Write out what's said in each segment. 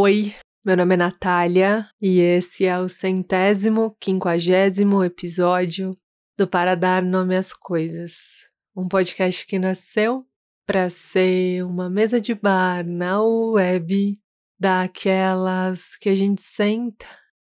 Oi, meu nome é Natália e esse é o centésimo, quinquagésimo episódio do Para Dar Nome às Coisas, um podcast que nasceu para ser uma mesa de bar na web daquelas que a gente senta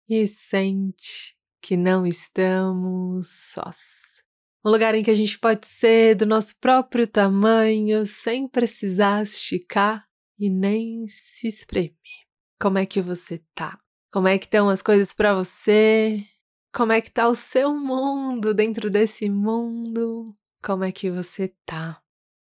e sente que não estamos sós. Um lugar em que a gente pode ser do nosso próprio tamanho sem precisar esticar e nem se espremer. Como é que você tá? Como é que estão as coisas para você? Como é que tá o seu mundo dentro desse mundo? Como é que você tá?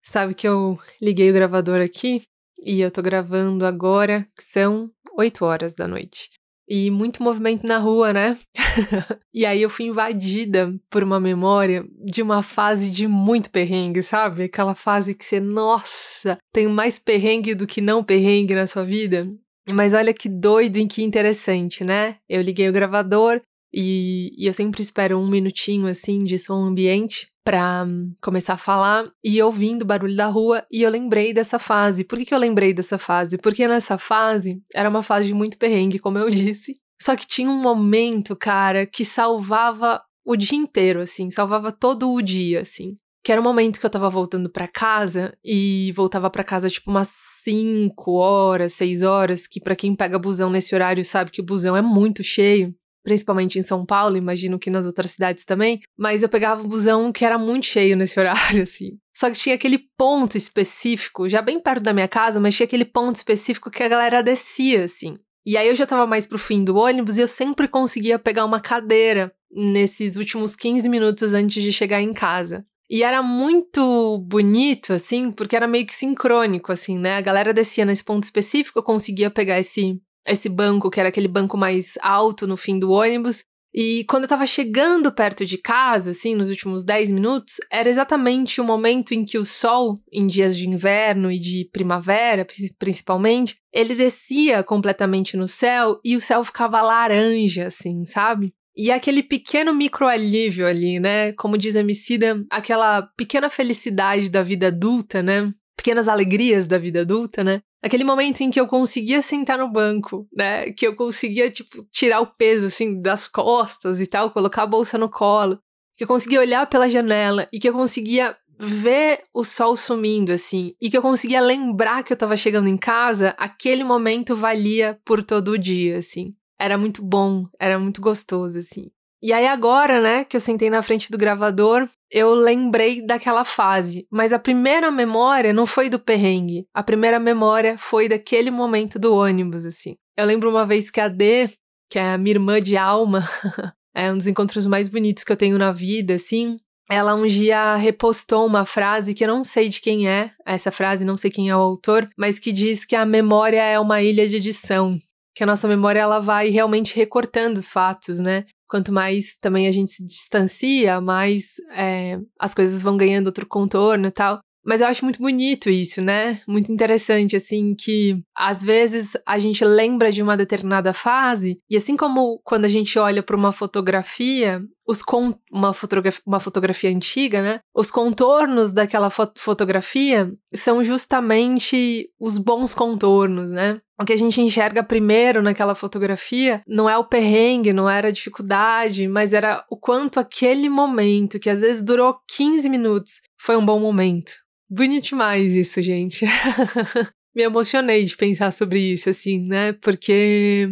Sabe que eu liguei o gravador aqui e eu tô gravando agora, que são 8 horas da noite. E muito movimento na rua, né? e aí eu fui invadida por uma memória de uma fase de muito perrengue, sabe? Aquela fase que você, nossa, tem mais perrengue do que não perrengue na sua vida. Mas olha que doido e que interessante, né? Eu liguei o gravador e, e eu sempre espero um minutinho assim de som ambiente para um, começar a falar e ouvindo o barulho da rua e eu lembrei dessa fase. Por que, que eu lembrei dessa fase? Porque nessa fase era uma fase de muito perrengue, como eu disse. Só que tinha um momento, cara, que salvava o dia inteiro, assim, salvava todo o dia, assim. Que era o momento que eu tava voltando para casa e voltava para casa tipo umas 5 horas, 6 horas, que para quem pega busão nesse horário sabe que o busão é muito cheio, principalmente em São Paulo, imagino que nas outras cidades também, mas eu pegava um busão que era muito cheio nesse horário, assim. Só que tinha aquele ponto específico, já bem perto da minha casa, mas tinha aquele ponto específico que a galera descia, assim. E aí eu já tava mais pro fim do ônibus e eu sempre conseguia pegar uma cadeira nesses últimos 15 minutos antes de chegar em casa. E era muito bonito, assim, porque era meio que sincrônico, assim, né? A galera descia nesse ponto específico, eu conseguia pegar esse, esse banco, que era aquele banco mais alto no fim do ônibus. E quando eu tava chegando perto de casa, assim, nos últimos 10 minutos, era exatamente o momento em que o sol, em dias de inverno e de primavera, principalmente, ele descia completamente no céu e o céu ficava laranja, assim, sabe? E aquele pequeno microalívio ali, né? Como diz a Emicida, aquela pequena felicidade da vida adulta, né? Pequenas alegrias da vida adulta, né? Aquele momento em que eu conseguia sentar no banco, né? Que eu conseguia, tipo, tirar o peso, assim, das costas e tal, colocar a bolsa no colo. Que eu conseguia olhar pela janela e que eu conseguia ver o sol sumindo, assim. E que eu conseguia lembrar que eu tava chegando em casa, aquele momento valia por todo o dia, assim era muito bom, era muito gostoso, assim. E aí agora, né, que eu sentei na frente do gravador, eu lembrei daquela fase. Mas a primeira memória não foi do perrengue. A primeira memória foi daquele momento do ônibus, assim. Eu lembro uma vez que a D, que é a minha irmã de alma, é um dos encontros mais bonitos que eu tenho na vida, assim. Ela um dia repostou uma frase que eu não sei de quem é, essa frase, não sei quem é o autor, mas que diz que a memória é uma ilha de edição que a nossa memória ela vai realmente recortando os fatos, né? Quanto mais também a gente se distancia, mais é, as coisas vão ganhando outro contorno e tal. Mas eu acho muito bonito isso, né? Muito interessante, assim, que às vezes a gente lembra de uma determinada fase, e assim como quando a gente olha para uma fotografia, os con uma, fotografia, uma fotografia antiga, né? Os contornos daquela fo fotografia são justamente os bons contornos, né? O que a gente enxerga primeiro naquela fotografia não é o perrengue, não era a dificuldade, mas era o quanto aquele momento, que às vezes durou 15 minutos, foi um bom momento. Bonito demais isso, gente. Me emocionei de pensar sobre isso, assim, né? Porque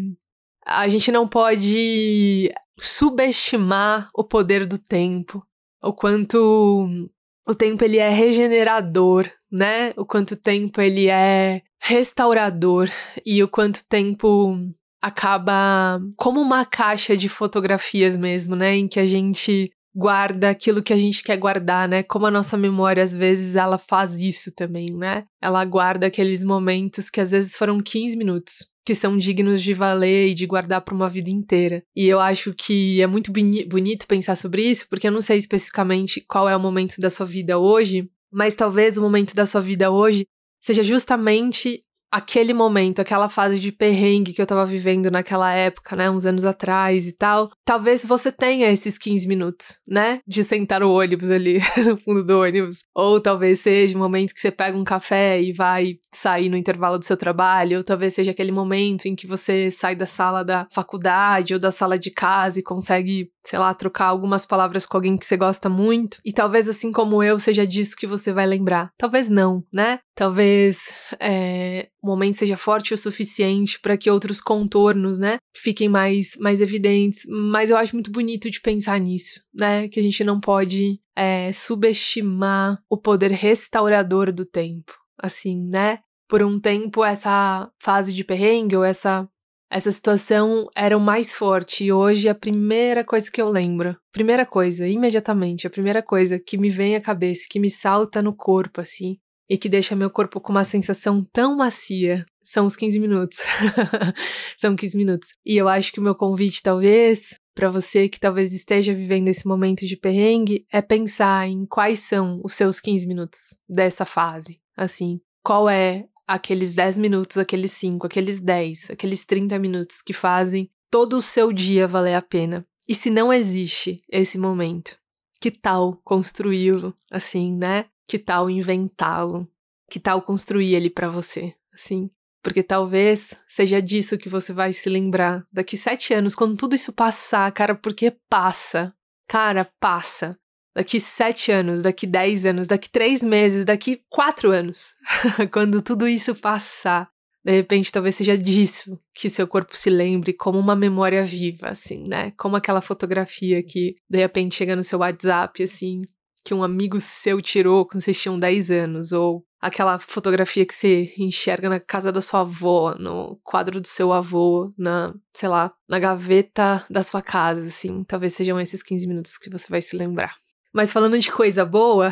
a gente não pode subestimar o poder do tempo, o quanto o tempo ele é regenerador, né? O quanto o tempo ele é restaurador e o quanto tempo acaba como uma caixa de fotografias mesmo, né? Em que a gente guarda aquilo que a gente quer guardar, né? Como a nossa memória às vezes ela faz isso também, né? Ela guarda aqueles momentos que às vezes foram 15 minutos, que são dignos de valer e de guardar para uma vida inteira. E eu acho que é muito bonito pensar sobre isso, porque eu não sei especificamente qual é o momento da sua vida hoje, mas talvez o momento da sua vida hoje seja justamente aquele momento, aquela fase de perrengue que eu tava vivendo naquela época, né, uns anos atrás e tal, talvez você tenha esses 15 minutos, né, de sentar no ônibus ali, no fundo do ônibus. Ou talvez seja o momento que você pega um café e vai sair no intervalo do seu trabalho, ou talvez seja aquele momento em que você sai da sala da faculdade ou da sala de casa e consegue, sei lá, trocar algumas palavras com alguém que você gosta muito. E talvez assim como eu, seja disso que você vai lembrar. Talvez não, né? Talvez é, o momento seja forte o suficiente para que outros contornos, né, fiquem mais, mais evidentes. Mas eu acho muito bonito de pensar nisso, né? Que a gente não pode é, subestimar o poder restaurador do tempo. Assim, né? Por um tempo, essa fase de perrengue ou essa essa situação era o mais forte e hoje é a primeira coisa que eu lembro, primeira coisa, imediatamente, a primeira coisa que me vem à cabeça, que me salta no corpo assim, e que deixa meu corpo com uma sensação tão macia, são os 15 minutos. são 15 minutos. E eu acho que o meu convite talvez para você que talvez esteja vivendo esse momento de perrengue é pensar em quais são os seus 15 minutos dessa fase. Assim, qual é aqueles 10 minutos, aqueles 5, aqueles 10, aqueles 30 minutos que fazem todo o seu dia valer a pena. E se não existe esse momento, que tal construí-lo assim, né? Que tal inventá-lo? Que tal construir ele para você, assim? Porque talvez seja disso que você vai se lembrar daqui sete anos, quando tudo isso passar, cara, porque passa. Cara, passa daqui sete anos, daqui dez anos, daqui três meses, daqui quatro anos, quando tudo isso passar, de repente talvez seja disso que seu corpo se lembre como uma memória viva, assim, né? Como aquela fotografia que de repente chega no seu WhatsApp, assim, que um amigo seu tirou quando vocês tinham 10 anos, ou aquela fotografia que você enxerga na casa da sua avó, no quadro do seu avô, na, sei lá, na gaveta da sua casa, assim. Talvez sejam esses 15 minutos que você vai se lembrar. Mas falando de coisa boa,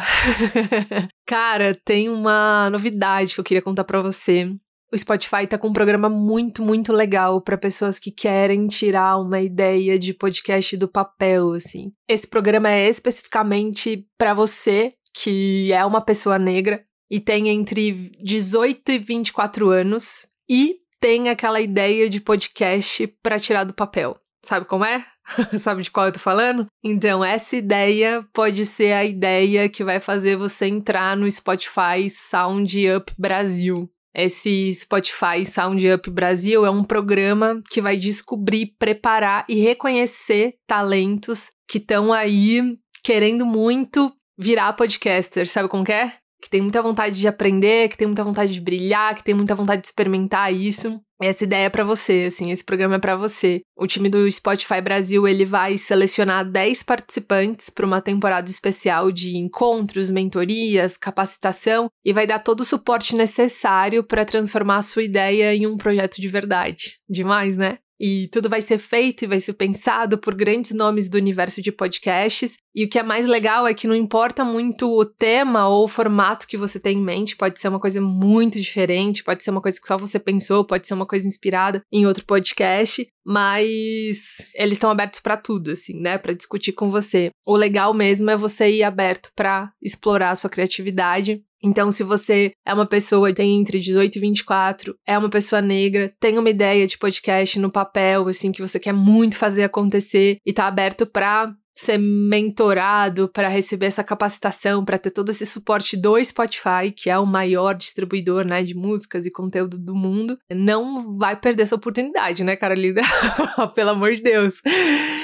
cara, tem uma novidade que eu queria contar para você. O Spotify tá com um programa muito, muito legal para pessoas que querem tirar uma ideia de podcast do papel, assim. Esse programa é especificamente para você que é uma pessoa negra e tem entre 18 e 24 anos e tem aquela ideia de podcast para tirar do papel. Sabe como é? Sabe de qual eu tô falando? Então, essa ideia pode ser a ideia que vai fazer você entrar no Spotify Sound Up Brasil. Esse Spotify Sound Up Brasil é um programa que vai descobrir, preparar e reconhecer talentos que estão aí querendo muito virar podcaster. Sabe como é? Que tem muita vontade de aprender, que tem muita vontade de brilhar, que tem muita vontade de experimentar isso. Essa ideia é para você, assim, esse programa é para você. O time do Spotify Brasil, ele vai selecionar 10 participantes para uma temporada especial de encontros, mentorias, capacitação e vai dar todo o suporte necessário para transformar a sua ideia em um projeto de verdade. Demais, né? E tudo vai ser feito e vai ser pensado por grandes nomes do universo de podcasts. E o que é mais legal é que não importa muito o tema ou o formato que você tem em mente, pode ser uma coisa muito diferente, pode ser uma coisa que só você pensou, pode ser uma coisa inspirada em outro podcast, mas eles estão abertos para tudo, assim, né, para discutir com você. O legal mesmo é você ir aberto para explorar a sua criatividade então, se você é uma pessoa que tem entre 18 e 24, é uma pessoa negra, tem uma ideia de podcast no papel, assim, que você quer muito fazer acontecer e tá aberto para ser mentorado para receber essa capacitação, para ter todo esse suporte do Spotify, que é o maior distribuidor, né, de músicas e conteúdo do mundo, não vai perder essa oportunidade, né, Carolina? Pelo amor de Deus.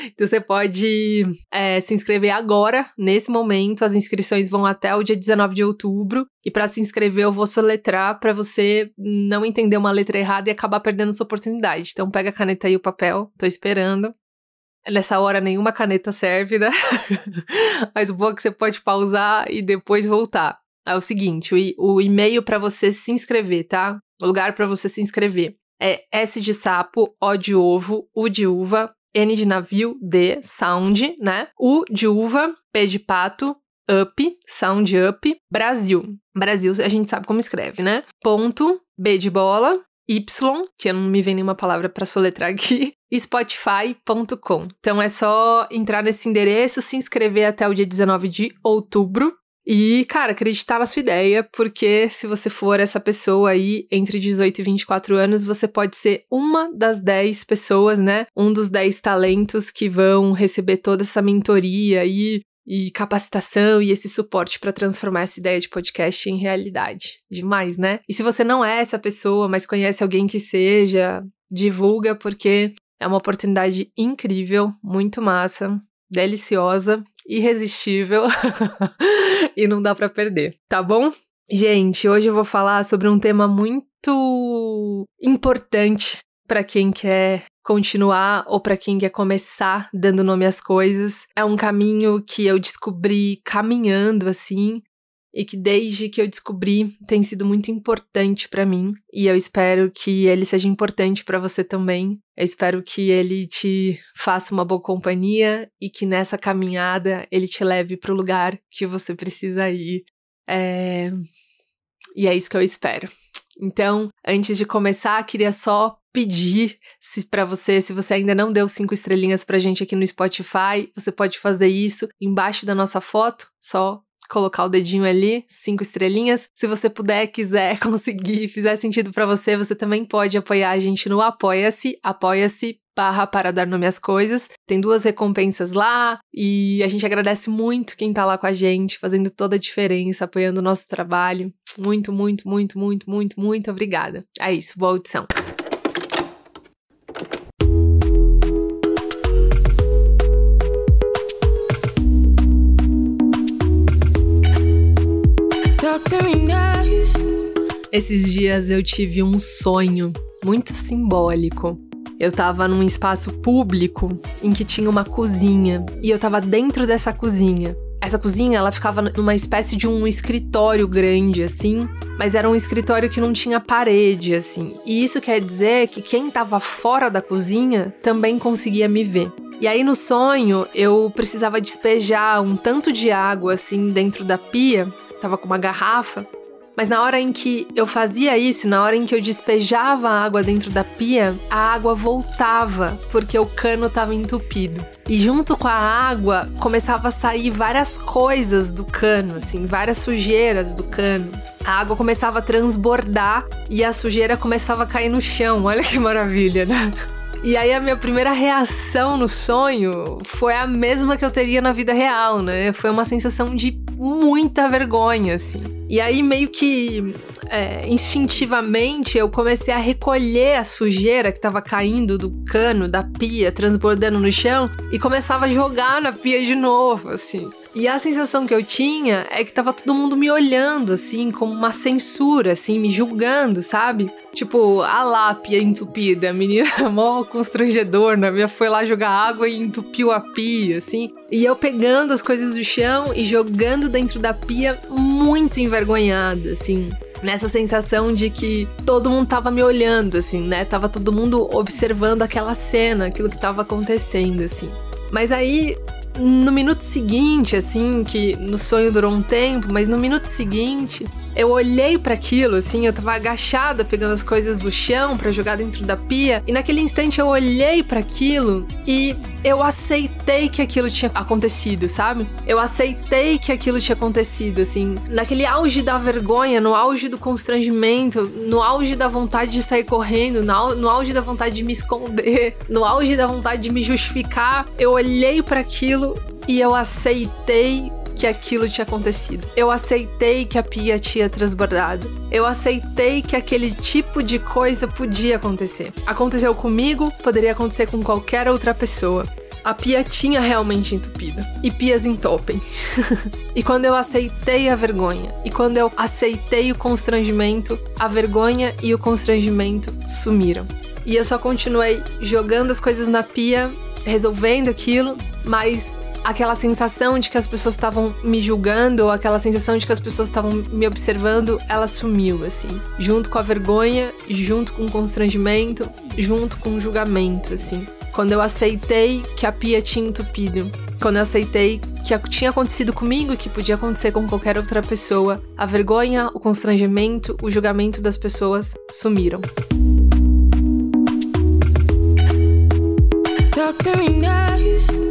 Então você pode é, se inscrever agora, nesse momento. As inscrições vão até o dia 19 de outubro. E para se inscrever, eu vou soletrar para você não entender uma letra errada e acabar perdendo essa oportunidade. Então pega a caneta e o papel, tô esperando. Nessa hora nenhuma caneta serve, né? Mas o bom é que você pode pausar e depois voltar. É o seguinte, o, e-mail para você se inscrever, tá? O lugar para você se inscrever é S de sapo, O de ovo, U de uva, N de navio, D, sound, né? U de uva, P de pato, up, sound up, Brasil. Brasil a gente sabe como escreve, né? Ponto, B de bola, Y, que não me vem nenhuma palavra para soletrar aqui, spotify.com. Então é só entrar nesse endereço, se inscrever até o dia 19 de outubro E, cara, acreditar na sua ideia, porque se você for essa pessoa aí entre 18 e 24 anos, você pode ser uma das 10 pessoas, né? Um dos 10 talentos que vão receber toda essa mentoria e, e capacitação e esse suporte para transformar essa ideia de podcast em realidade. Demais, né? E se você não é essa pessoa, mas conhece alguém que seja, divulga, porque é uma oportunidade incrível, muito massa, deliciosa, irresistível e não dá para perder, tá bom? Gente, hoje eu vou falar sobre um tema muito importante para quem quer continuar ou para quem quer começar dando nome às coisas. É um caminho que eu descobri caminhando assim e que desde que eu descobri tem sido muito importante para mim e eu espero que ele seja importante para você também. Eu espero que ele te faça uma boa companhia e que nessa caminhada ele te leve para o lugar que você precisa ir. É... E é isso que eu espero. Então, antes de começar, queria só pedir se para você, se você ainda não deu cinco estrelinhas pra gente aqui no Spotify, você pode fazer isso embaixo da nossa foto, só colocar o dedinho ali, cinco estrelinhas. Se você puder, quiser, conseguir, fizer sentido para você, você também pode apoiar a gente no Apoia-se, apoia-se barra para dar nome às coisas. Tem duas recompensas lá e a gente agradece muito quem tá lá com a gente, fazendo toda a diferença, apoiando o nosso trabalho. Muito, muito, muito, muito, muito, muito obrigada. É isso, boa audição. Esses dias eu tive um sonho muito simbólico. Eu tava num espaço público em que tinha uma cozinha e eu tava dentro dessa cozinha. Essa cozinha, ela ficava numa espécie de um escritório grande assim, mas era um escritório que não tinha parede assim. E isso quer dizer que quem tava fora da cozinha também conseguia me ver. E aí no sonho eu precisava despejar um tanto de água assim dentro da pia, tava com uma garrafa, mas na hora em que eu fazia isso, na hora em que eu despejava a água dentro da pia, a água voltava porque o cano estava entupido. E junto com a água começava a sair várias coisas do cano, assim, várias sujeiras do cano. A água começava a transbordar e a sujeira começava a cair no chão. Olha que maravilha, né? E aí a minha primeira reação no sonho foi a mesma que eu teria na vida real, né? Foi uma sensação de muita vergonha, assim. E aí meio que é, instintivamente eu comecei a recolher a sujeira que estava caindo do cano, da pia, transbordando no chão e começava a jogar na pia de novo, assim. E a sensação que eu tinha é que tava todo mundo me olhando, assim, como uma censura, assim, me julgando, sabe? Tipo, a lápia entupida, a menina mó constrangedor, né? Minha foi lá jogar água e entupiu a pia, assim. E eu pegando as coisas do chão e jogando dentro da pia, muito envergonhada, assim nessa sensação de que todo mundo tava me olhando, assim, né? Tava todo mundo observando aquela cena, aquilo que tava acontecendo, assim. Mas aí no minuto seguinte, assim, que no sonho durou um tempo, mas no minuto seguinte, eu olhei para aquilo, assim, eu tava agachada pegando as coisas do chão para jogar dentro da pia, e naquele instante eu olhei para aquilo e eu aceitei que aquilo tinha acontecido, sabe? Eu aceitei que aquilo tinha acontecido, assim, naquele auge da vergonha, no auge do constrangimento, no auge da vontade de sair correndo, no, auge da vontade de me esconder, no auge da vontade de me justificar, eu olhei para aquilo e eu aceitei que aquilo tinha acontecido. Eu aceitei que a pia tinha transbordado. Eu aceitei que aquele tipo de coisa podia acontecer. Aconteceu comigo, poderia acontecer com qualquer outra pessoa. A pia tinha realmente entupida. E pias entopem. e quando eu aceitei a vergonha, e quando eu aceitei o constrangimento, a vergonha e o constrangimento sumiram. E eu só continuei jogando as coisas na pia, resolvendo aquilo, mas aquela sensação de que as pessoas estavam me julgando, ou aquela sensação de que as pessoas estavam me observando, ela sumiu, assim. Junto com a vergonha, junto com o constrangimento, junto com o julgamento, assim. Quando eu aceitei que a pia tinha entupido, quando eu aceitei que tinha acontecido comigo e que podia acontecer com qualquer outra pessoa, a vergonha, o constrangimento, o julgamento das pessoas sumiram. Talk to me nice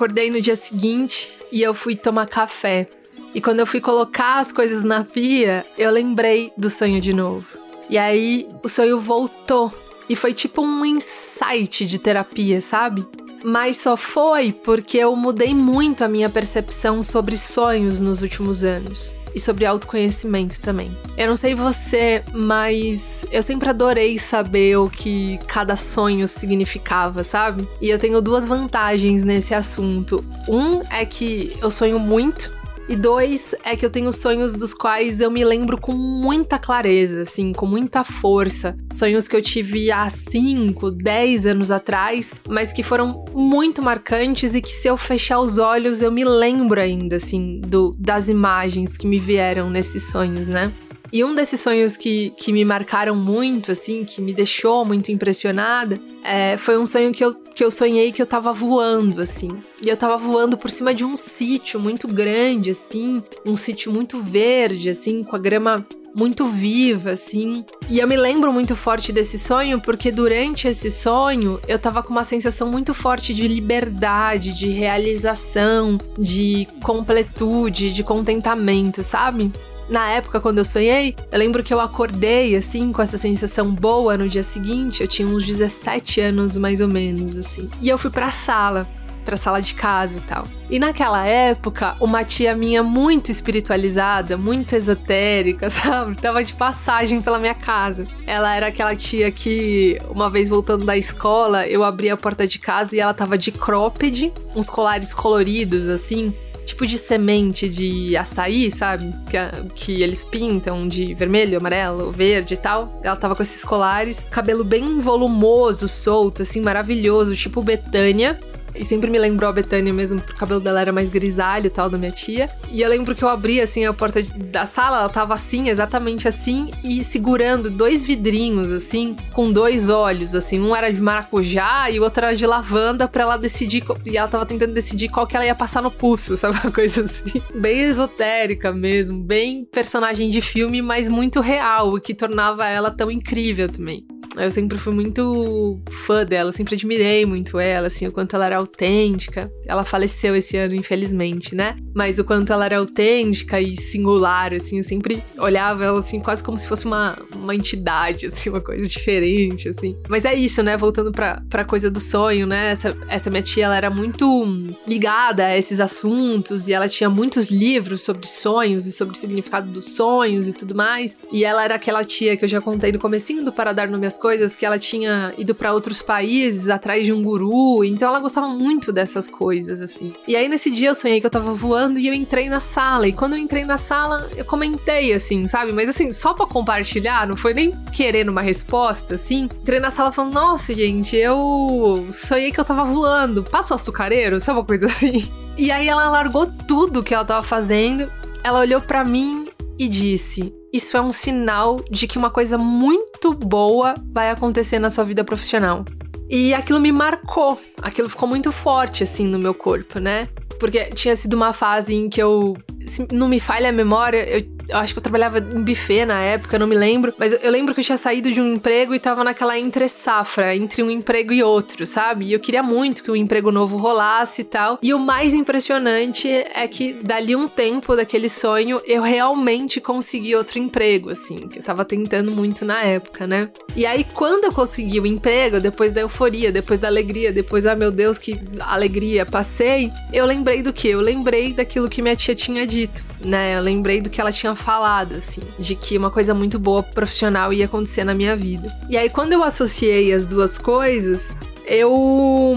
acordei no dia seguinte e eu fui tomar café. E quando eu fui colocar as coisas na pia, eu lembrei do sonho de novo. E aí o sonho voltou. E foi tipo um insight de terapia, sabe? Mas só foi porque eu mudei muito a minha percepção sobre sonhos nos últimos anos e sobre autoconhecimento também. Eu não sei você, mas eu sempre adorei saber o que cada sonho significava, sabe? E eu tenho duas vantagens nesse assunto. Um é que eu sonho muito e dois, é que eu tenho sonhos dos quais eu me lembro com muita clareza, assim, com muita força. Sonhos que eu tive há 5, 10 anos atrás, mas que foram muito marcantes e que se eu fechar os olhos eu me lembro ainda, assim, do, das imagens que me vieram nesses sonhos, né? E um desses sonhos que, que me marcaram muito, assim, que me deixou muito impressionada, é, foi um sonho que eu, que eu sonhei que eu tava voando, assim. E eu tava voando por cima de um sítio muito grande, assim, um sítio muito verde, assim, com a grama muito viva, assim. E eu me lembro muito forte desse sonho porque durante esse sonho eu tava com uma sensação muito forte de liberdade, de realização, de completude, de contentamento, sabe? Na época, quando eu sonhei, eu lembro que eu acordei, assim, com essa sensação boa no dia seguinte. Eu tinha uns 17 anos, mais ou menos, assim. E eu fui pra sala pra sala de casa e tal. E naquela época, uma tia minha muito espiritualizada, muito esotérica, sabe? Tava de passagem pela minha casa. Ela era aquela tia que, uma vez voltando da escola, eu abri a porta de casa e ela tava de cropped, uns colares coloridos assim, tipo de semente de açaí, sabe? Que, que eles pintam de vermelho, amarelo, verde e tal. Ela tava com esses colares, cabelo bem volumoso, solto, assim, maravilhoso, tipo Betânia. E sempre me lembrou a Betânia mesmo, porque o cabelo dela era mais grisalho e tal, da minha tia. E eu lembro que eu abri, assim, a porta da sala, ela tava assim, exatamente assim, e segurando dois vidrinhos, assim, com dois olhos, assim. Um era de maracujá e o outro era de lavanda, pra ela decidir. E ela tava tentando decidir qual que ela ia passar no pulso, sabe? Uma coisa assim. Bem esotérica mesmo, bem personagem de filme, mas muito real, o que tornava ela tão incrível também. Eu sempre fui muito fã dela, sempre admirei muito ela, assim, o quanto ela era autêntica. Ela faleceu esse ano, infelizmente, né? Mas o quanto ela era autêntica e singular, assim, eu sempre olhava ela, assim, quase como se fosse uma, uma entidade, assim, uma coisa diferente, assim. Mas é isso, né? Voltando pra, pra coisa do sonho, né? Essa, essa minha tia, ela era muito ligada a esses assuntos e ela tinha muitos livros sobre sonhos e sobre o significado dos sonhos e tudo mais. E ela era aquela tia que eu já contei no comecinho do Para Dar Nome às coisas que ela tinha ido para outros países atrás de um guru, então ela gostava muito dessas coisas assim. E aí nesse dia eu sonhei que eu tava voando e eu entrei na sala, e quando eu entrei na sala, eu comentei assim, sabe? Mas assim, só para compartilhar, não foi nem querendo uma resposta assim. Entrei na sala falando: "Nossa, gente, eu sonhei que eu tava voando. Passa o açucareiro?", sabe uma coisa assim. E aí ela largou tudo que ela tava fazendo. Ela olhou para mim e disse: isso é um sinal de que uma coisa muito boa vai acontecer na sua vida profissional. E aquilo me marcou, aquilo ficou muito forte assim no meu corpo, né? Porque tinha sido uma fase em que eu, se não me falha a memória, eu eu acho que eu trabalhava em buffet na época, não me lembro. Mas eu lembro que eu tinha saído de um emprego e tava naquela entre safra, entre um emprego e outro, sabe? E eu queria muito que o um emprego novo rolasse e tal. E o mais impressionante é que dali um tempo daquele sonho, eu realmente consegui outro emprego, assim, que eu tava tentando muito na época, né? E aí, quando eu consegui o emprego, depois da euforia, depois da alegria, depois, ah, meu Deus, que alegria, passei, eu lembrei do que? Eu lembrei daquilo que minha tia tinha dito, né? Eu lembrei do que ela tinha falado, assim, de que uma coisa muito boa profissional ia acontecer na minha vida. E aí, quando eu associei as duas coisas, eu.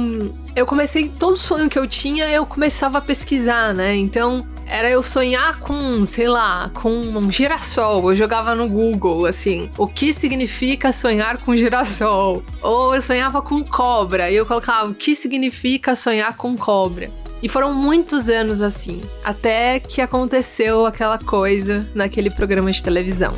Eu comecei, todo sonho que eu tinha, eu começava a pesquisar, né? Então, era eu sonhar com, sei lá, com um girassol. Eu jogava no Google, assim, o que significa sonhar com girassol? Ou eu sonhava com cobra, e eu colocava o que significa sonhar com cobra. E foram muitos anos assim, até que aconteceu aquela coisa naquele programa de televisão.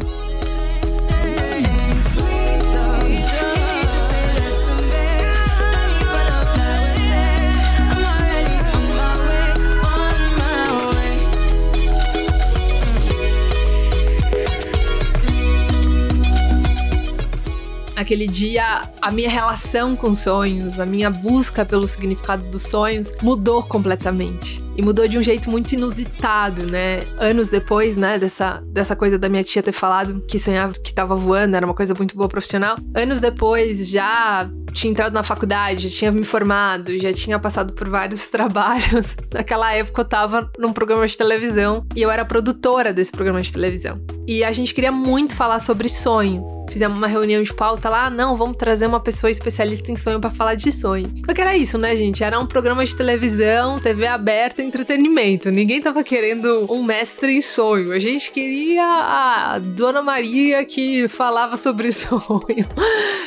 Naquele dia, a minha relação com sonhos, a minha busca pelo significado dos sonhos mudou completamente. E mudou de um jeito muito inusitado, né? Anos depois, né, dessa, dessa coisa da minha tia ter falado que sonhava que tava voando, era uma coisa muito boa profissional. Anos depois, já tinha entrado na faculdade, já tinha me formado, já tinha passado por vários trabalhos. Naquela época eu tava num programa de televisão e eu era produtora desse programa de televisão. E a gente queria muito falar sobre sonho fizemos uma reunião de pauta lá, não, vamos trazer uma pessoa especialista em sonho para falar de sonho. Só que era isso, né, gente? Era um programa de televisão, TV aberta, entretenimento. Ninguém tava querendo um mestre em sonho. A gente queria a Dona Maria que falava sobre sonho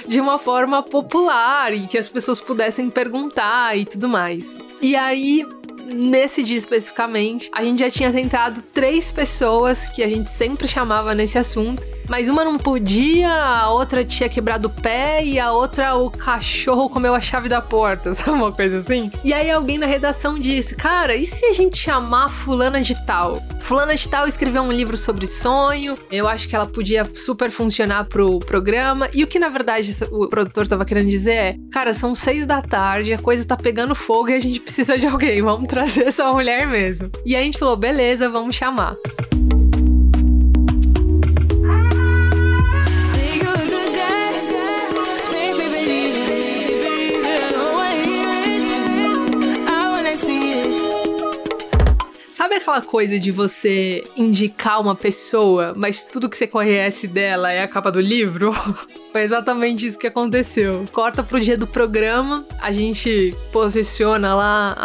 de uma forma popular e que as pessoas pudessem perguntar e tudo mais. E aí, nesse dia especificamente, a gente já tinha tentado três pessoas que a gente sempre chamava nesse assunto mas uma não podia, a outra tinha quebrado o pé e a outra o cachorro comeu a chave da porta, sabe uma coisa assim? E aí alguém na redação disse: Cara, e se a gente chamar Fulana de Tal? Fulana de Tal escreveu um livro sobre sonho, eu acho que ela podia super funcionar pro programa. E o que na verdade o produtor tava querendo dizer é: Cara, são seis da tarde, a coisa tá pegando fogo e a gente precisa de alguém, vamos trazer essa mulher mesmo. E a gente falou: Beleza, vamos chamar. Aquela coisa de você indicar uma pessoa, mas tudo que você conhece dela é a capa do livro? Foi exatamente isso que aconteceu. Corta pro dia do programa, a gente posiciona lá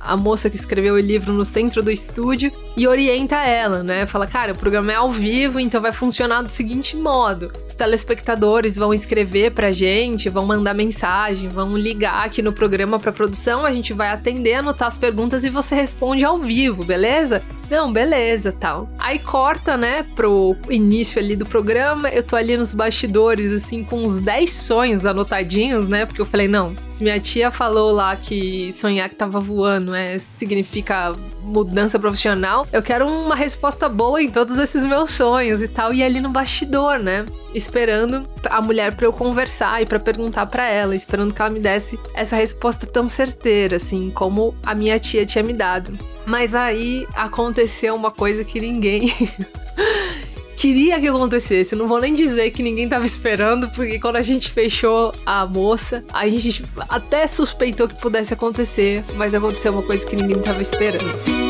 a, a moça que escreveu o livro no centro do estúdio e orienta ela, né? Fala, cara, o programa é ao vivo, então vai funcionar do seguinte modo: os telespectadores vão escrever pra gente, vão mandar mensagem, vão ligar aqui no programa pra produção, a gente vai atender, anotar as perguntas e você responde ao vivo, beleza? Não, beleza, tal. Aí corta, né, pro início ali do programa. Eu tô ali nos bastidores, assim, com uns 10 sonhos anotadinhos, né? Porque eu falei, não, se minha tia falou lá que sonhar que tava voando, né, significa mudança profissional, eu quero uma resposta boa em todos esses meus sonhos e tal. E ali no bastidor, né? Esperando a mulher para eu conversar e para perguntar para ela, esperando que ela me desse essa resposta tão certeira, assim, como a minha tia tinha me dado. Mas aí aconteceu uma coisa que ninguém queria que acontecesse. Não vou nem dizer que ninguém tava esperando, porque quando a gente fechou a moça, a gente até suspeitou que pudesse acontecer, mas aconteceu uma coisa que ninguém tava esperando.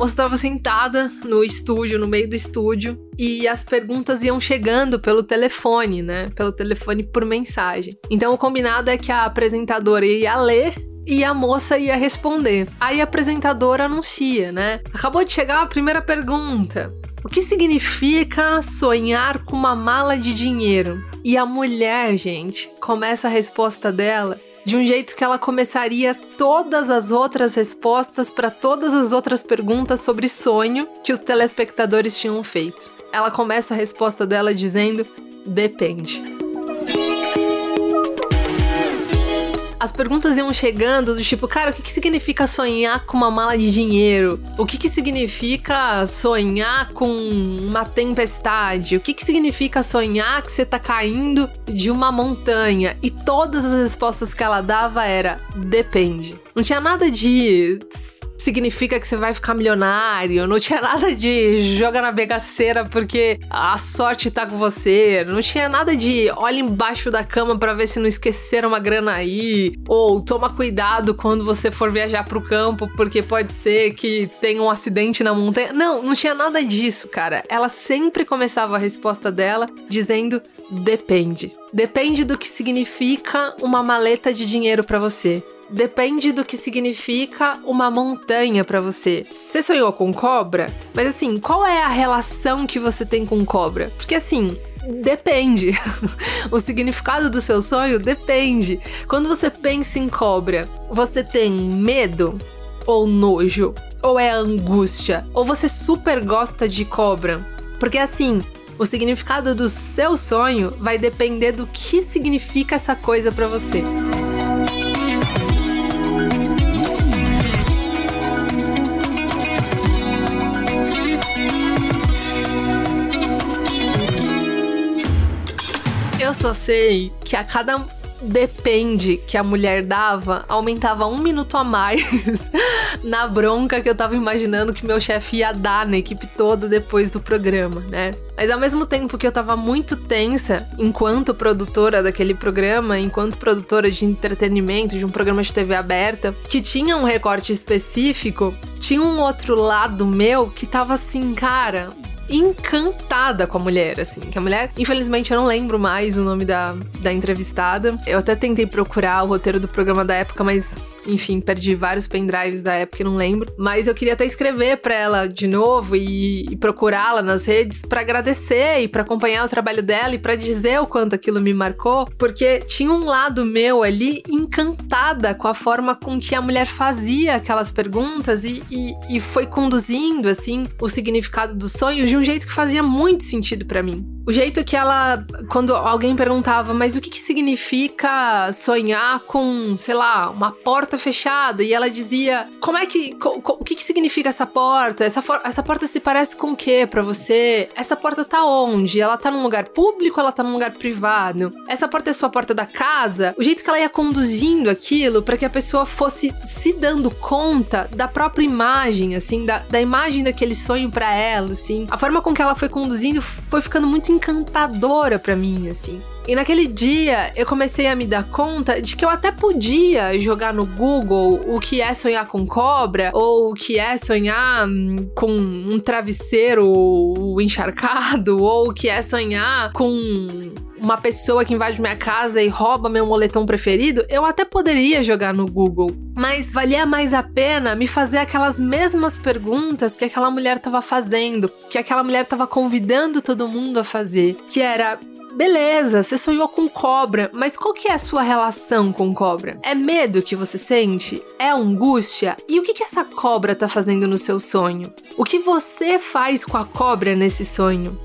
Moça estava sentada no estúdio, no meio do estúdio, e as perguntas iam chegando pelo telefone, né? Pelo telefone por mensagem. Então o combinado é que a apresentadora ia ler e a moça ia responder. Aí a apresentadora anuncia, né? Acabou de chegar a primeira pergunta. O que significa sonhar com uma mala de dinheiro? E a mulher, gente, começa a resposta dela de um jeito que ela começaria todas as outras respostas para todas as outras perguntas sobre sonho que os telespectadores tinham feito. Ela começa a resposta dela dizendo: depende. As perguntas iam chegando do tipo, cara, o que, que significa sonhar com uma mala de dinheiro? O que, que significa sonhar com uma tempestade? O que, que significa sonhar que você tá caindo de uma montanha? E todas as respostas que ela dava era depende. Não tinha nada de significa que você vai ficar milionário. Não tinha nada de joga na begaceira porque a sorte tá com você. Não tinha nada de olha embaixo da cama para ver se não esqueceram uma grana aí. Ou toma cuidado quando você for viajar pro campo porque pode ser que tenha um acidente na montanha. Não, não tinha nada disso, cara. Ela sempre começava a resposta dela dizendo depende. Depende do que significa uma maleta de dinheiro para você depende do que significa uma montanha para você. Você sonhou com cobra? Mas assim, qual é a relação que você tem com cobra? Porque assim, Depende. o significado do seu sonho depende. Quando você pensa em cobra, você tem medo ou nojo? Ou é angústia? Ou você super gosta de cobra? Porque assim, o significado do seu sonho vai depender do que significa essa coisa para você. Só sei que a cada depende que a mulher dava, aumentava um minuto a mais na bronca que eu tava imaginando que meu chefe ia dar na equipe toda depois do programa, né? Mas ao mesmo tempo que eu tava muito tensa enquanto produtora daquele programa, enquanto produtora de entretenimento de um programa de TV aberta, que tinha um recorte específico, tinha um outro lado meu que tava assim, cara, encantada com a mulher, assim. Que a mulher, infelizmente, eu não lembro mais o nome da, da entrevistada. Eu até tentei procurar o roteiro do programa da época, mas enfim, perdi vários pendrives da época, não lembro. Mas eu queria até escrever para ela de novo e, e procurá-la nas redes para agradecer e para acompanhar o trabalho dela e para dizer o quanto aquilo me marcou, porque tinha um lado meu ali encantada com a forma com que a mulher fazia aquelas perguntas e, e, e foi conduzindo, assim, o significado dos sonhos de um jeito que fazia muito sentido para mim. O jeito que ela, quando alguém perguntava, mas o que, que significa sonhar com, sei lá, uma porta fechada? E ela dizia, como é que, co, co, o que, que significa essa porta? Essa, essa porta se parece com o que para você? Essa porta tá onde? Ela tá num lugar público ela tá num lugar privado? Essa porta é sua porta da casa? O jeito que ela ia conduzindo aquilo para que a pessoa fosse se dando conta da própria imagem, assim, da, da imagem daquele sonho para ela, assim. A forma com que ela foi conduzindo foi ficando muito encantadora para mim, assim. E naquele dia eu comecei a me dar conta de que eu até podia jogar no Google o que é sonhar com cobra ou o que é sonhar hum, com um travesseiro encharcado ou o que é sonhar com uma pessoa que invade minha casa e rouba meu moletom preferido, eu até poderia jogar no Google. Mas valia mais a pena me fazer aquelas mesmas perguntas que aquela mulher estava fazendo, que aquela mulher estava convidando todo mundo a fazer, que era Beleza, você sonhou com cobra, mas qual que é a sua relação com cobra? É medo que você sente? É angústia? E o que, que essa cobra tá fazendo no seu sonho? O que você faz com a cobra nesse sonho?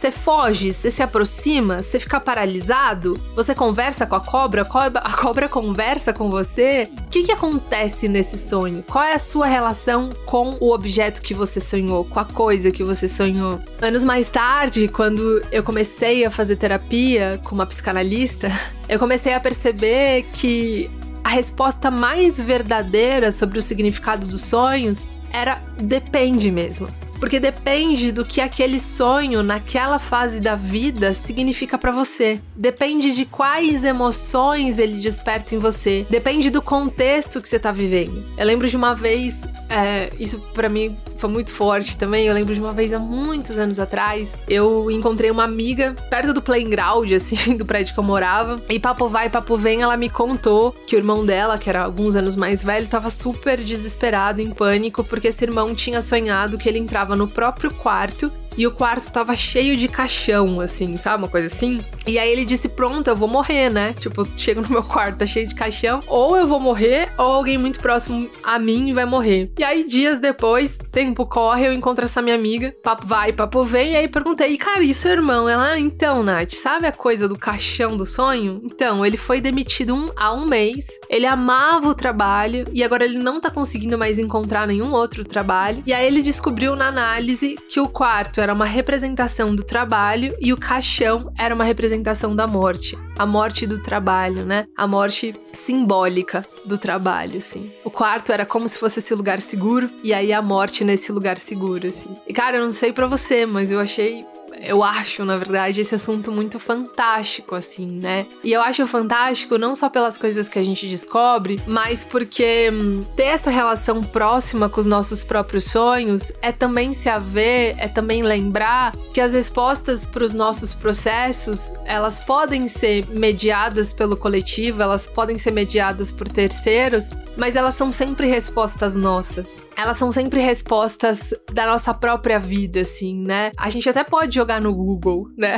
Você foge, você se aproxima, você fica paralisado, você conversa com a cobra, a cobra conversa com você. O que, que acontece nesse sonho? Qual é a sua relação com o objeto que você sonhou, com a coisa que você sonhou? Anos mais tarde, quando eu comecei a fazer terapia com uma psicanalista, eu comecei a perceber que a resposta mais verdadeira sobre o significado dos sonhos era depende mesmo. Porque depende do que aquele sonho naquela fase da vida significa para você. Depende de quais emoções ele desperta em você. Depende do contexto que você tá vivendo. Eu lembro de uma vez é, isso para mim foi muito forte também. Eu lembro de uma vez há muitos anos atrás, eu encontrei uma amiga perto do playground, assim, do prédio que eu morava. E papo vai, papo vem, ela me contou que o irmão dela, que era alguns anos mais velho, tava super desesperado, em pânico, porque esse irmão tinha sonhado que ele entrava no próprio quarto e o quarto tava cheio de caixão, assim, sabe? Uma coisa assim. E aí ele disse: Pronto, eu vou morrer, né? Tipo, eu chego no meu quarto, tá cheio de caixão. Ou eu vou morrer, ou alguém muito próximo a mim vai morrer. E aí, dias depois, tempo corre, eu encontro essa minha amiga. Papo vai, papo vem. E aí perguntei: Cara, e seu irmão? Ela, ah, então, Nath, sabe a coisa do caixão do sonho? Então, ele foi demitido um, há um mês. Ele amava o trabalho e agora ele não tá conseguindo mais encontrar nenhum outro trabalho. E aí ele descobriu na análise que o quarto era uma representação do trabalho e o caixão era uma representação da morte. A morte do trabalho, né? A morte simbólica do trabalho, assim. O quarto era como se fosse esse lugar seguro e aí a morte nesse lugar seguro, assim. E cara, eu não sei para você, mas eu achei eu acho, na verdade, esse assunto muito fantástico, assim, né? E eu acho fantástico não só pelas coisas que a gente descobre, mas porque hum, ter essa relação próxima com os nossos próprios sonhos é também se haver, é também lembrar que as respostas para os nossos processos, elas podem ser mediadas pelo coletivo, elas podem ser mediadas por terceiros, mas elas são sempre respostas nossas. Elas são sempre respostas da nossa própria vida, assim, né? A gente até pode jogar jogar no Google, né?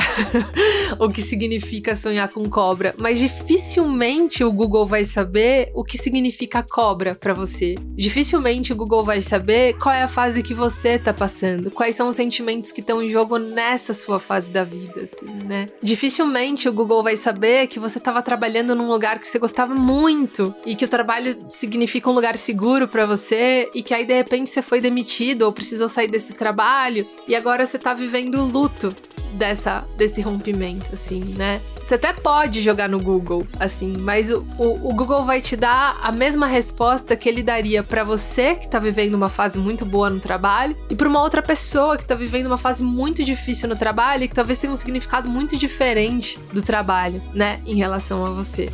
o que significa sonhar com cobra, mas dificilmente o Google vai saber o que significa cobra para você. Dificilmente o Google vai saber qual é a fase que você tá passando, quais são os sentimentos que estão em jogo nessa sua fase da vida, assim, né? Dificilmente o Google vai saber que você estava trabalhando num lugar que você gostava muito e que o trabalho significa um lugar seguro para você e que aí de repente você foi demitido ou precisou sair desse trabalho e agora você tá vivendo luto dessa desse rompimento, assim, né? Você até pode jogar no Google, assim, mas o, o, o Google vai te dar a mesma resposta que ele daria para você que tá vivendo uma fase muito boa no trabalho e para uma outra pessoa que tá vivendo uma fase muito difícil no trabalho e que talvez tenha um significado muito diferente do trabalho, né, em relação a você.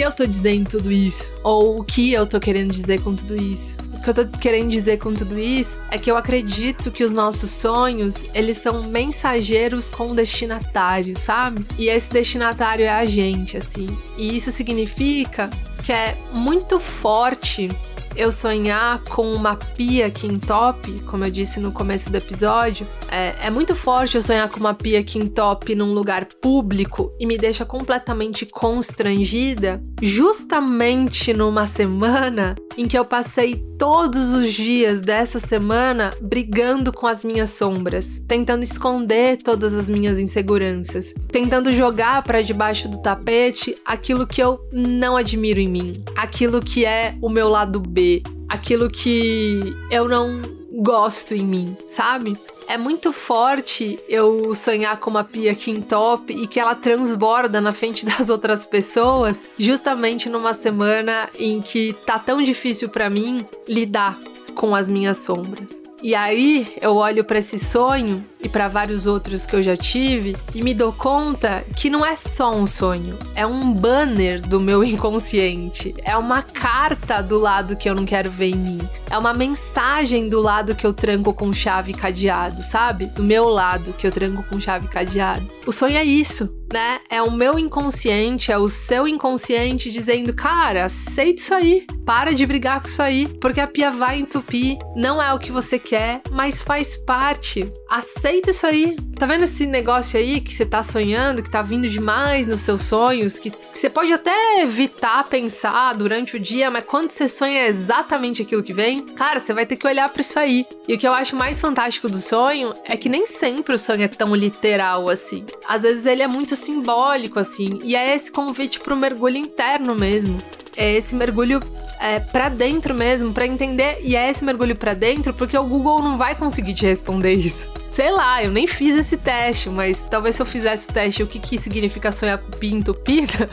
Eu tô dizendo tudo isso? Ou o que eu tô querendo dizer com tudo isso? O que eu tô querendo dizer com tudo isso é que eu acredito que os nossos sonhos, eles são mensageiros com destinatário, sabe? E esse destinatário é a gente, assim. E isso significa que é muito forte eu sonhar com uma pia que entope, como eu disse no começo do episódio, é, é, muito forte eu sonhar com uma pia que entope num lugar público e me deixa completamente constrangida, justamente numa semana em que eu passei todos os dias dessa semana brigando com as minhas sombras, tentando esconder todas as minhas inseguranças, tentando jogar para debaixo do tapete aquilo que eu não admiro em mim, aquilo que é o meu lado B, aquilo que eu não gosto em mim, sabe? É muito forte eu sonhar com uma pia top e que ela transborda na frente das outras pessoas, justamente numa semana em que tá tão difícil para mim lidar com as minhas sombras. E aí eu olho para esse sonho e para vários outros que eu já tive e me dou conta que não é só um sonho, é um banner do meu inconsciente, é uma carta do lado que eu não quero ver em mim, é uma mensagem do lado que eu tranco com chave e cadeado, sabe? Do meu lado que eu tranco com chave e cadeado. O sonho é isso né? É o meu inconsciente, é o seu inconsciente dizendo, cara, aceita isso aí, para de brigar com isso aí, porque a pia vai entupir, não é o que você quer, mas faz parte. Aceita isso aí. Tá vendo esse negócio aí que você tá sonhando, que tá vindo demais nos seus sonhos, que, que você pode até evitar pensar durante o dia, mas quando você sonha é exatamente aquilo que vem, cara, você vai ter que olhar para isso aí. E o que eu acho mais fantástico do sonho é que nem sempre o sonho é tão literal assim. Às vezes ele é muito simbólico assim, e é esse convite pro mergulho interno mesmo. É esse mergulho é, para dentro mesmo, para entender, e é esse mergulho para dentro, porque o Google não vai conseguir te responder isso. Sei lá, eu nem fiz esse teste, mas talvez se eu fizesse o teste, o que, que significa sonhar com pia entupida,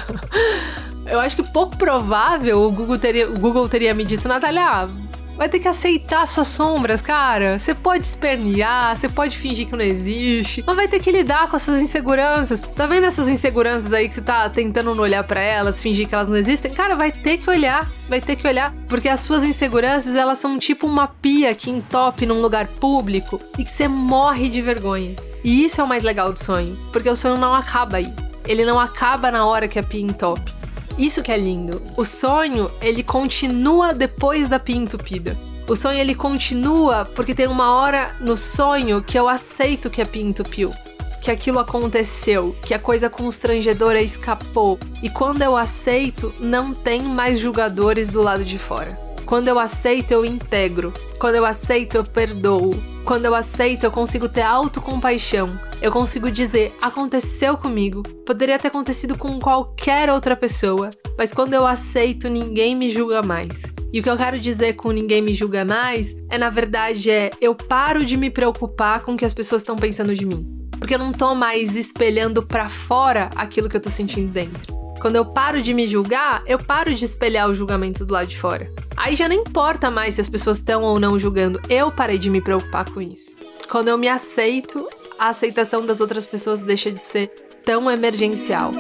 eu acho que pouco provável o Google teria, o Google teria me dito, Natália, vai ter que aceitar suas sombras, cara. Você pode espernear, você pode fingir que não existe, mas vai ter que lidar com essas inseguranças. Tá vendo essas inseguranças aí que você tá tentando não olhar para elas, fingir que elas não existem? Cara, vai ter que olhar, vai ter que olhar, porque as suas inseguranças, elas são tipo uma pia que entope num lugar público e que você morre de vergonha. E isso é o mais legal do sonho, porque o sonho não acaba aí. Ele não acaba na hora que a pia entope. Isso que é lindo. O sonho, ele continua depois da pia entupida. O sonho ele continua porque tem uma hora no sonho que eu aceito que a pia entupiu, que aquilo aconteceu, que a coisa constrangedora escapou. E quando eu aceito, não tem mais julgadores do lado de fora. Quando eu aceito, eu integro. Quando eu aceito, eu perdoo. Quando eu aceito, eu consigo ter autocompaixão eu consigo dizer: aconteceu comigo, poderia ter acontecido com qualquer outra pessoa, mas quando eu aceito, ninguém me julga mais. E o que eu quero dizer com ninguém me julga mais é, na verdade, é eu paro de me preocupar com o que as pessoas estão pensando de mim. Porque eu não tô mais espelhando para fora aquilo que eu tô sentindo dentro. Quando eu paro de me julgar, eu paro de espelhar o julgamento do lado de fora. Aí já não importa mais se as pessoas estão ou não julgando, eu parei de me preocupar com isso. Quando eu me aceito, a aceitação das outras pessoas deixa de ser tão emergencial.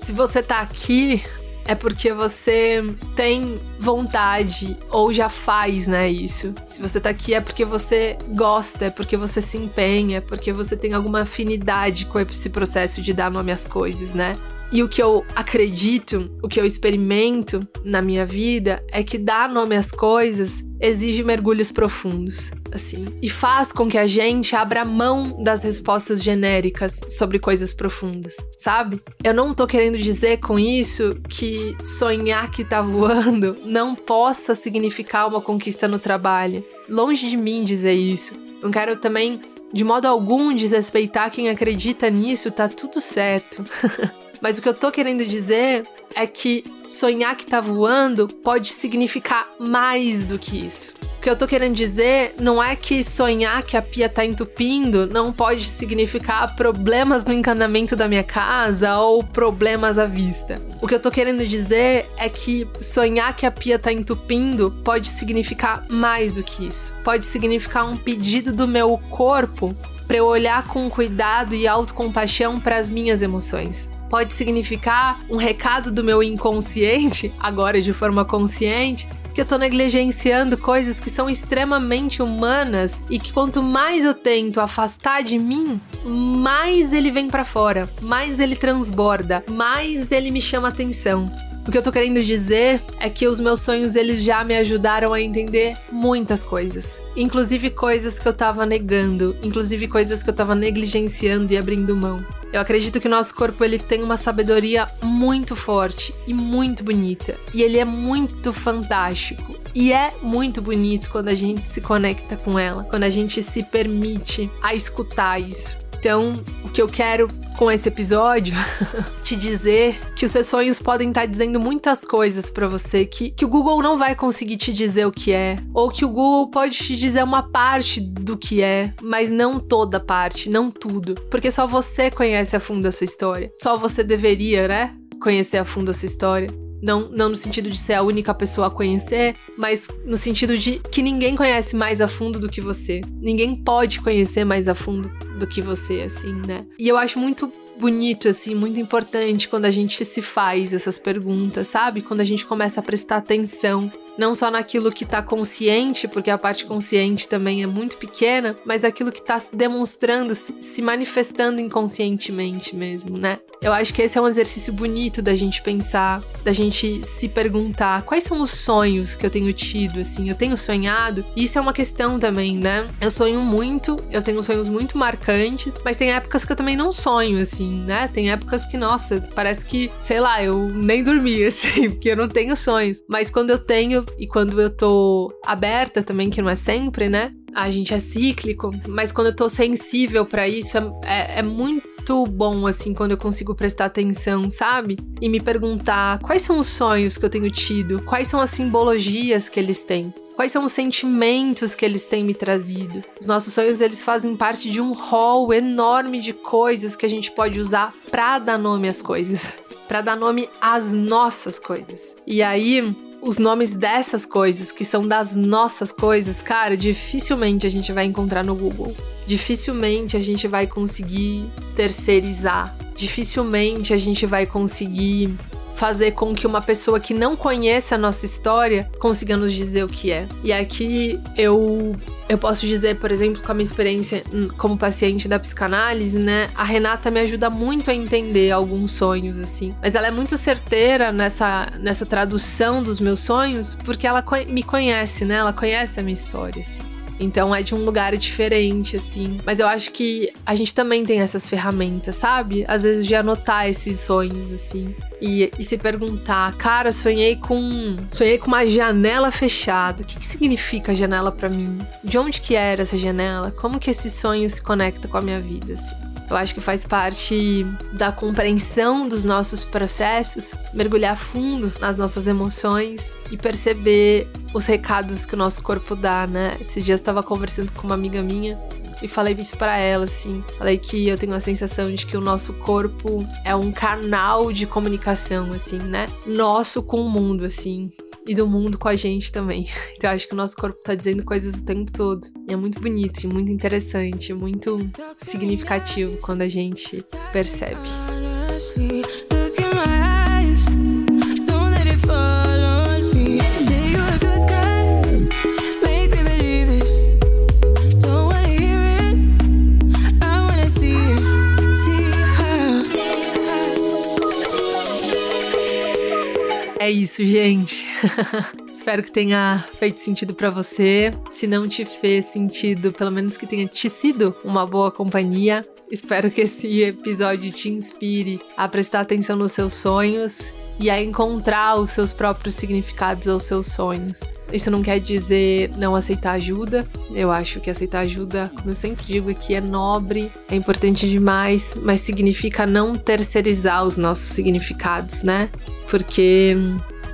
Se você tá aqui é porque você tem vontade ou já faz, né, isso. Se você tá aqui é porque você gosta, é porque você se empenha, é porque você tem alguma afinidade com esse processo de dar nome às coisas, né? E o que eu acredito, o que eu experimento na minha vida é que dar nome às coisas exige mergulhos profundos, assim, e faz com que a gente abra mão das respostas genéricas sobre coisas profundas, sabe? Eu não tô querendo dizer com isso que sonhar que tá voando não possa significar uma conquista no trabalho. Longe de mim dizer isso. Não quero também, de modo algum, desrespeitar quem acredita nisso, tá tudo certo. Mas o que eu tô querendo dizer é que sonhar que tá voando pode significar mais do que isso. O que eu tô querendo dizer não é que sonhar que a pia tá entupindo não pode significar problemas no encanamento da minha casa ou problemas à vista. O que eu tô querendo dizer é que sonhar que a pia tá entupindo pode significar mais do que isso. Pode significar um pedido do meu corpo para eu olhar com cuidado e autocompaixão para as minhas emoções pode significar um recado do meu inconsciente, agora de forma consciente, que eu tô negligenciando coisas que são extremamente humanas e que quanto mais eu tento afastar de mim, mais ele vem para fora, mais ele transborda, mais ele me chama atenção. O que eu tô querendo dizer é que os meus sonhos eles já me ajudaram a entender muitas coisas, inclusive coisas que eu tava negando, inclusive coisas que eu tava negligenciando e abrindo mão. Eu acredito que nosso corpo ele tem uma sabedoria muito forte e muito bonita, e ele é muito fantástico. E é muito bonito quando a gente se conecta com ela, quando a gente se permite a escutar isso. Então, o que eu quero com esse episódio te dizer que os seus sonhos podem estar dizendo muitas coisas para você que, que o Google não vai conseguir te dizer o que é, ou que o Google pode te dizer uma parte do que é, mas não toda parte, não tudo, porque só você conhece a fundo a sua história. Só você deveria, né? Conhecer a fundo a sua história. Não, não no sentido de ser a única pessoa a conhecer, mas no sentido de que ninguém conhece mais a fundo do que você. Ninguém pode conhecer mais a fundo do que você, assim, né? E eu acho muito bonito, assim, muito importante quando a gente se faz essas perguntas, sabe? Quando a gente começa a prestar atenção não só naquilo que está consciente, porque a parte consciente também é muito pequena, mas aquilo que está se demonstrando, se, manifestando inconscientemente mesmo, né? Eu acho que esse é um exercício bonito da gente pensar, da gente se perguntar quais são os sonhos que eu tenho tido, assim, eu tenho sonhado. Isso é uma questão também, né? Eu sonho muito, eu tenho sonhos muito marcantes, mas tem épocas que eu também não sonho, assim, né? Tem épocas que, nossa, parece que, sei lá, eu nem dormi, assim, porque eu não tenho sonhos. Mas quando eu tenho, e quando eu tô aberta também, que não é sempre, né? A gente é cíclico, mas quando eu tô sensível para isso, é, é, é muito bom, assim, quando eu consigo prestar atenção, sabe? E me perguntar quais são os sonhos que eu tenho tido, quais são as simbologias que eles têm. Quais são os sentimentos que eles têm me trazido? Os nossos sonhos, eles fazem parte de um rol enorme de coisas que a gente pode usar para dar nome às coisas, para dar nome às nossas coisas. E aí, os nomes dessas coisas, que são das nossas coisas, cara, dificilmente a gente vai encontrar no Google. Dificilmente a gente vai conseguir terceirizar. Dificilmente a gente vai conseguir fazer com que uma pessoa que não conheça a nossa história consiga nos dizer o que é. E aqui eu eu posso dizer, por exemplo, com a minha experiência como paciente da psicanálise, né? A Renata me ajuda muito a entender alguns sonhos assim, mas ela é muito certeira nessa nessa tradução dos meus sonhos, porque ela me conhece, né? Ela conhece a minha história assim. Então é de um lugar diferente, assim. Mas eu acho que a gente também tem essas ferramentas, sabe? Às vezes de anotar esses sonhos, assim. E, e se perguntar, cara, sonhei com. Sonhei com uma janela fechada. O que, que significa janela para mim? De onde que era essa janela? Como que esse sonho se conecta com a minha vida, assim? Eu acho que faz parte da compreensão dos nossos processos, mergulhar fundo nas nossas emoções e perceber os recados que o nosso corpo dá, né? Esses dias estava conversando com uma amiga minha e falei isso para ela, assim. Falei que eu tenho a sensação de que o nosso corpo é um canal de comunicação, assim, né? Nosso com o mundo, assim e do mundo com a gente também. Então eu acho que o nosso corpo tá dizendo coisas o tempo todo. E é muito bonito, muito interessante, muito significativo quando a gente percebe. É isso, gente. Espero que tenha feito sentido para você. Se não te fez sentido, pelo menos que tenha te sido uma boa companhia. Espero que esse episódio te inspire a prestar atenção nos seus sonhos e a encontrar os seus próprios significados aos seus sonhos. Isso não quer dizer não aceitar ajuda. Eu acho que aceitar ajuda, como eu sempre digo aqui, é nobre, é importante demais, mas significa não terceirizar os nossos significados, né? Porque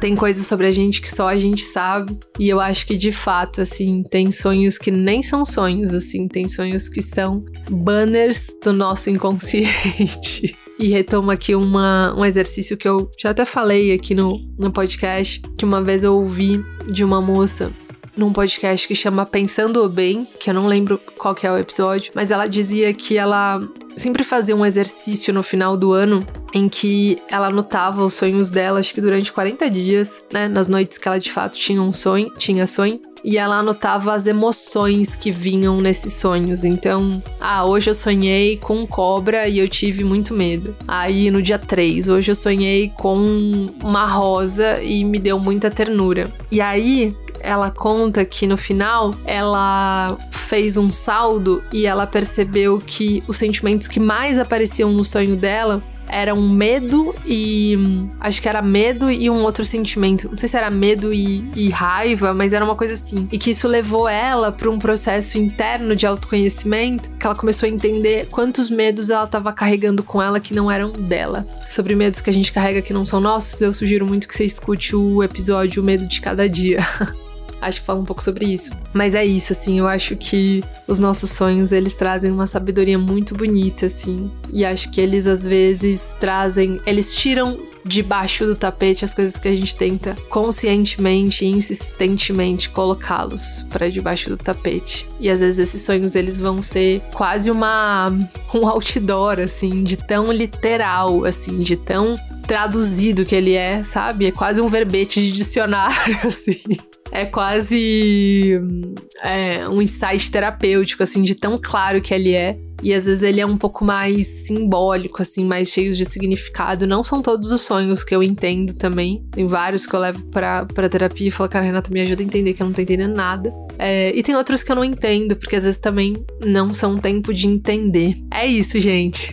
tem coisas sobre a gente que só a gente sabe. E eu acho que de fato, assim, tem sonhos que nem são sonhos, assim, tem sonhos que são banners do nosso inconsciente. e retomo aqui uma, um exercício que eu já até falei aqui no, no podcast, que uma vez eu ouvi de uma moça num podcast que chama Pensando Bem, que eu não lembro qual que é o episódio, mas ela dizia que ela sempre fazia um exercício no final do ano em que ela anotava os sonhos dela, acho que durante 40 dias, né, nas noites que ela de fato tinha um sonho, tinha sonho, e ela anotava as emoções que vinham nesses sonhos. Então, ah, hoje eu sonhei com cobra e eu tive muito medo. Aí no dia 3, hoje eu sonhei com uma rosa e me deu muita ternura. E aí, ela conta que no final ela fez um saldo e ela percebeu que os sentimentos que mais apareciam no sonho dela era um medo e. Acho que era medo e um outro sentimento. Não sei se era medo e, e raiva, mas era uma coisa assim. E que isso levou ela para um processo interno de autoconhecimento, que ela começou a entender quantos medos ela estava carregando com ela que não eram dela. Sobre medos que a gente carrega que não são nossos, eu sugiro muito que você escute o episódio O Medo de Cada Dia. acho que fala um pouco sobre isso. Mas é isso, assim, eu acho que os nossos sonhos, eles trazem uma sabedoria muito bonita, assim. E acho que eles, às vezes, trazem... Eles tiram debaixo do tapete as coisas que a gente tenta conscientemente e insistentemente colocá-los para debaixo do tapete. E às vezes esses sonhos eles vão ser quase uma um outdoor assim, de tão literal, assim, de tão traduzido que ele é, sabe? É quase um verbete de dicionário assim é quase é, um insight terapêutico, assim, de tão claro que ele é. E às vezes ele é um pouco mais simbólico, assim, mais cheio de significado. Não são todos os sonhos que eu entendo também. Tem vários que eu levo pra, pra terapia e falo, cara, Renata, me ajuda a entender que eu não tô entendendo nada. É, e tem outros que eu não entendo, porque às vezes também não são tempo de entender. É isso, gente.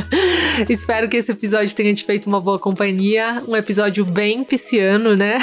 Espero que esse episódio tenha te feito uma boa companhia. Um episódio bem pisciano, né?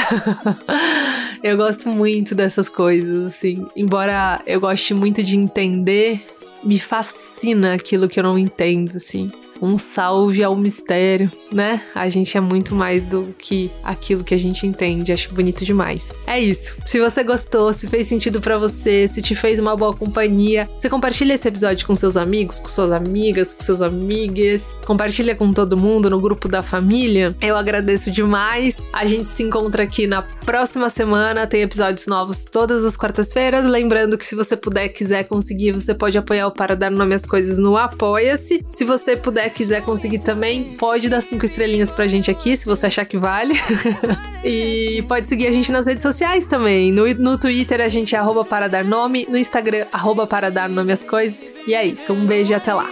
eu gosto muito dessas coisas, assim. Embora eu goste muito de entender, me fascina aquilo que eu não entendo, assim um salve ao mistério, né? A gente é muito mais do que aquilo que a gente entende. Acho bonito demais. É isso. Se você gostou, se fez sentido para você, se te fez uma boa companhia, você compartilha esse episódio com seus amigos, com suas amigas, com seus amigues, compartilha com todo mundo no grupo da família. Eu agradeço demais. A gente se encontra aqui na próxima semana. Tem episódios novos todas as quartas-feiras. Lembrando que se você puder, quiser conseguir, você pode apoiar o Para Dar Nome às Coisas no Apoia-se. Se você puder quiser conseguir também, pode dar cinco estrelinhas pra gente aqui, se você achar que vale. e pode seguir a gente nas redes sociais também. No, no Twitter a gente é arroba para dar nome, no Instagram arroba para dar nome às coisas. E é isso, um beijo e até lá.